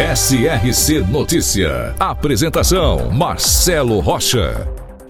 SRC Notícia. Apresentação: Marcelo Rocha.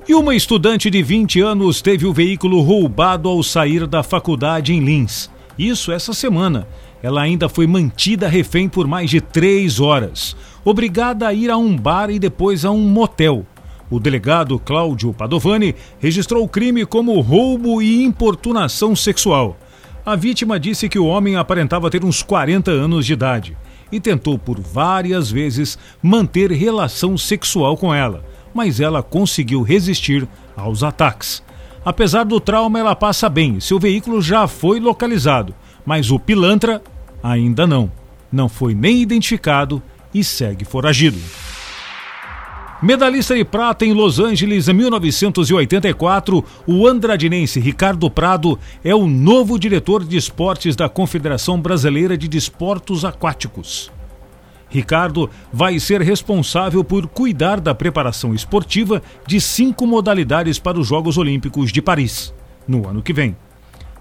E uma estudante de 20 anos teve o veículo roubado ao sair da faculdade em Lins. Isso essa semana. Ela ainda foi mantida refém por mais de três horas, obrigada a ir a um bar e depois a um motel. O delegado Cláudio Padovani registrou o crime como roubo e importunação sexual. A vítima disse que o homem aparentava ter uns 40 anos de idade e tentou por várias vezes manter relação sexual com ela, mas ela conseguiu resistir aos ataques. Apesar do trauma, ela passa bem. Seu veículo já foi localizado, mas o pilantra ainda não. Não foi nem identificado e segue foragido. Medalhista de prata em Los Angeles em 1984, o andradinense Ricardo Prado é o novo diretor de esportes da Confederação Brasileira de Desportos Aquáticos. Ricardo vai ser responsável por cuidar da preparação esportiva de cinco modalidades para os Jogos Olímpicos de Paris, no ano que vem: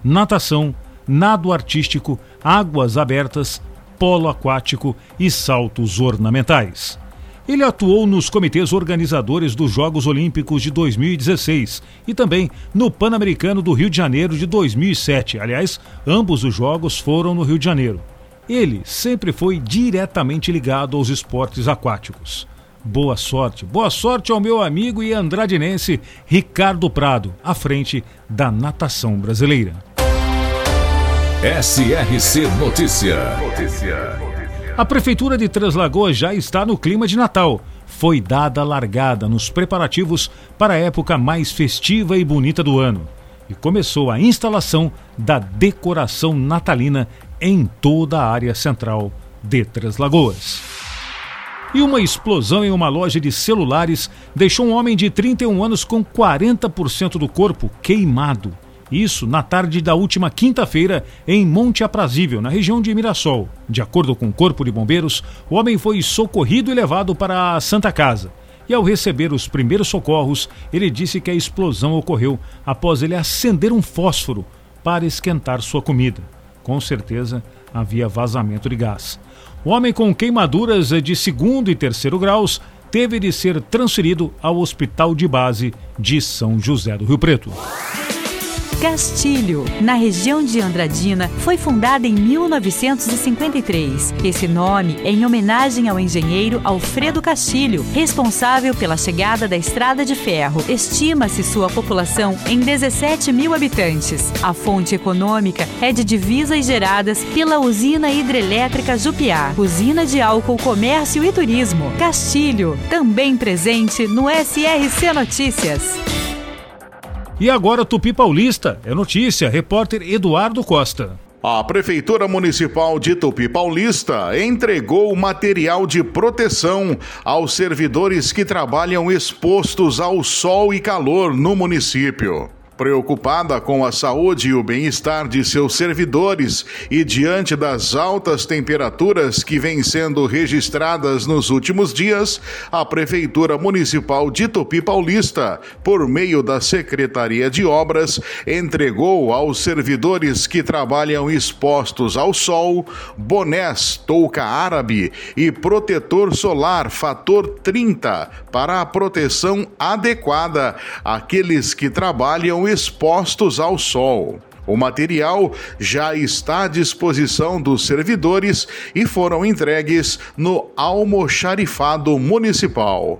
natação, nado artístico, águas abertas, polo aquático e saltos ornamentais. Ele atuou nos comitês organizadores dos Jogos Olímpicos de 2016 e também no Pan-Americano do Rio de Janeiro de 2007. Aliás, ambos os jogos foram no Rio de Janeiro. Ele sempre foi diretamente ligado aos esportes aquáticos. Boa sorte, boa sorte ao meu amigo e andradinense Ricardo Prado, à frente da natação brasileira. SRC Notícia. Notícia. A Prefeitura de Três Lagoas já está no clima de Natal. Foi dada largada nos preparativos para a época mais festiva e bonita do ano. E começou a instalação da decoração natalina em toda a área central de Três Lagoas. E uma explosão em uma loja de celulares deixou um homem de 31 anos com 40% do corpo queimado. Isso na tarde da última quinta-feira em Monte Aprazível, na região de Mirassol. De acordo com o Corpo de Bombeiros, o homem foi socorrido e levado para a Santa Casa. E ao receber os primeiros socorros, ele disse que a explosão ocorreu após ele acender um fósforo para esquentar sua comida. Com certeza havia vazamento de gás. O homem com queimaduras de segundo e terceiro graus teve de ser transferido ao Hospital de Base de São José do Rio Preto. Castilho, na região de Andradina, foi fundada em 1953. Esse nome é em homenagem ao engenheiro Alfredo Castilho, responsável pela chegada da estrada de ferro. Estima-se sua população em 17 mil habitantes. A fonte econômica é de divisas geradas pela usina hidrelétrica Jupiá, usina de álcool, comércio e turismo. Castilho, também presente no SRC Notícias. E agora Tupi Paulista, é notícia, repórter Eduardo Costa. A Prefeitura Municipal de Tupi Paulista entregou material de proteção aos servidores que trabalham expostos ao sol e calor no município. Preocupada com a saúde e o bem-estar de seus servidores e diante das altas temperaturas que vêm sendo registradas nos últimos dias, a Prefeitura Municipal de Tupi Paulista, por meio da Secretaria de Obras, entregou aos servidores que trabalham expostos ao sol bonés touca árabe e protetor solar fator 30 para a proteção adequada àqueles que trabalham expostos ao sol. O material já está à disposição dos servidores e foram entregues no almoxarifado municipal.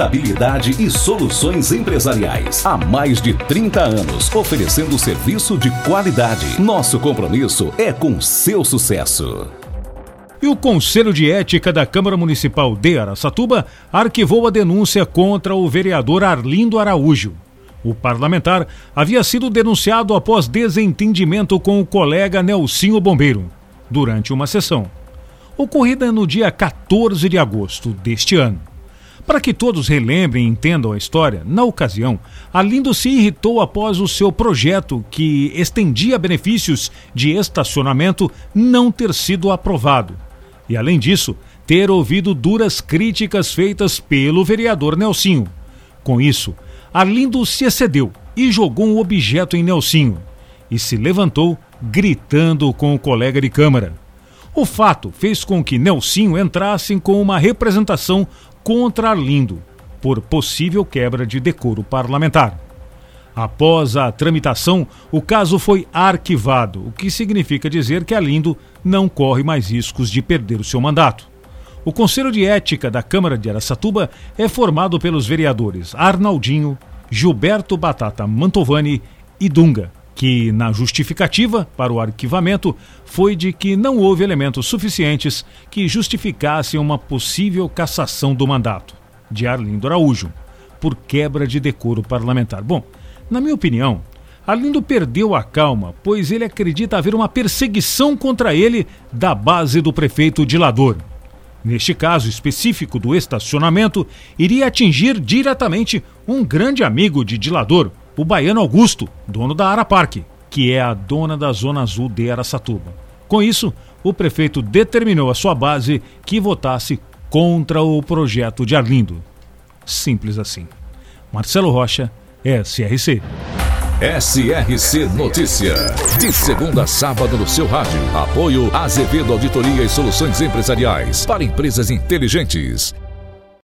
contabilidade e soluções empresariais. Há mais de 30 anos, oferecendo serviço de qualidade. Nosso compromisso é com seu sucesso. E o Conselho de Ética da Câmara Municipal de Araçatuba arquivou a denúncia contra o vereador Arlindo Araújo. O parlamentar havia sido denunciado após desentendimento com o colega Nelsinho Bombeiro, durante uma sessão, ocorrida no dia 14 de agosto deste ano. Para que todos relembrem e entendam a história, na ocasião, Arlindo se irritou após o seu projeto, que estendia benefícios de estacionamento, não ter sido aprovado. E, além disso, ter ouvido duras críticas feitas pelo vereador Nelsinho. Com isso, Arlindo se excedeu e jogou um objeto em Nelsinho e se levantou gritando com o colega de câmara. O fato fez com que Nelsinho entrasse com uma representação contra Arlindo por possível quebra de decoro parlamentar. Após a tramitação, o caso foi arquivado, o que significa dizer que Arlindo não corre mais riscos de perder o seu mandato. O Conselho de Ética da Câmara de Aracatuba é formado pelos vereadores Arnaldinho, Gilberto Batata Mantovani e Dunga, que, na justificativa para o arquivamento, foi de que não houve elementos suficientes que justificassem uma possível cassação do mandato de Arlindo Araújo, por quebra de decoro parlamentar. Bom, na minha opinião, Arlindo perdeu a calma, pois ele acredita haver uma perseguição contra ele da base do prefeito Dilador. Neste caso específico do estacionamento, iria atingir diretamente um grande amigo de Dilador, o baiano Augusto, dono da Ara Parque, que é a dona da Zona Azul de Aracatuba. Com isso, o prefeito determinou a sua base que votasse contra o projeto de Arlindo. Simples assim. Marcelo Rocha, SRC. SRC Notícia. De segunda a sábado no seu rádio. Apoio Azevedo Auditoria e Soluções Empresariais para empresas inteligentes.